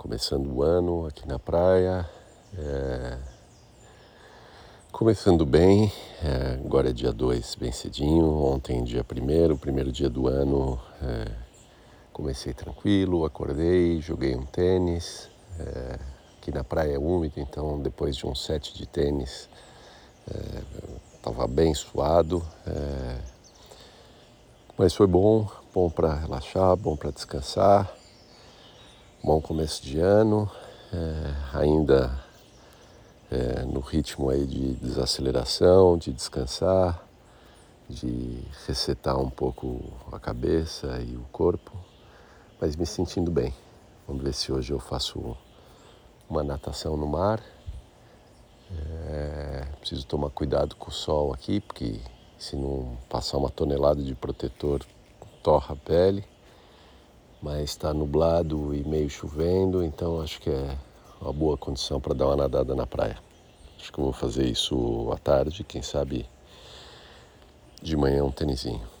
começando o ano aqui na praia. É... Começando bem, é... agora é dia 2, bem cedinho. Ontem, dia 1, primeiro dia do ano, é... comecei tranquilo, acordei, joguei um tênis. É, aqui na praia é úmido, então depois de um set de tênis, estava é, bem suado. É, mas foi bom, bom para relaxar, bom para descansar. Bom começo de ano, é, ainda é, no ritmo aí de desaceleração, de descansar, de resetar um pouco a cabeça e o corpo, mas me sentindo bem. Vamos ver se hoje eu faço uma natação no mar. É, preciso tomar cuidado com o sol aqui, porque se não passar uma tonelada de protetor, torra a pele mas está nublado e meio chovendo, então acho que é uma boa condição para dar uma nadada na praia. Acho que eu vou fazer isso à tarde, quem sabe de manhã um tênisinho.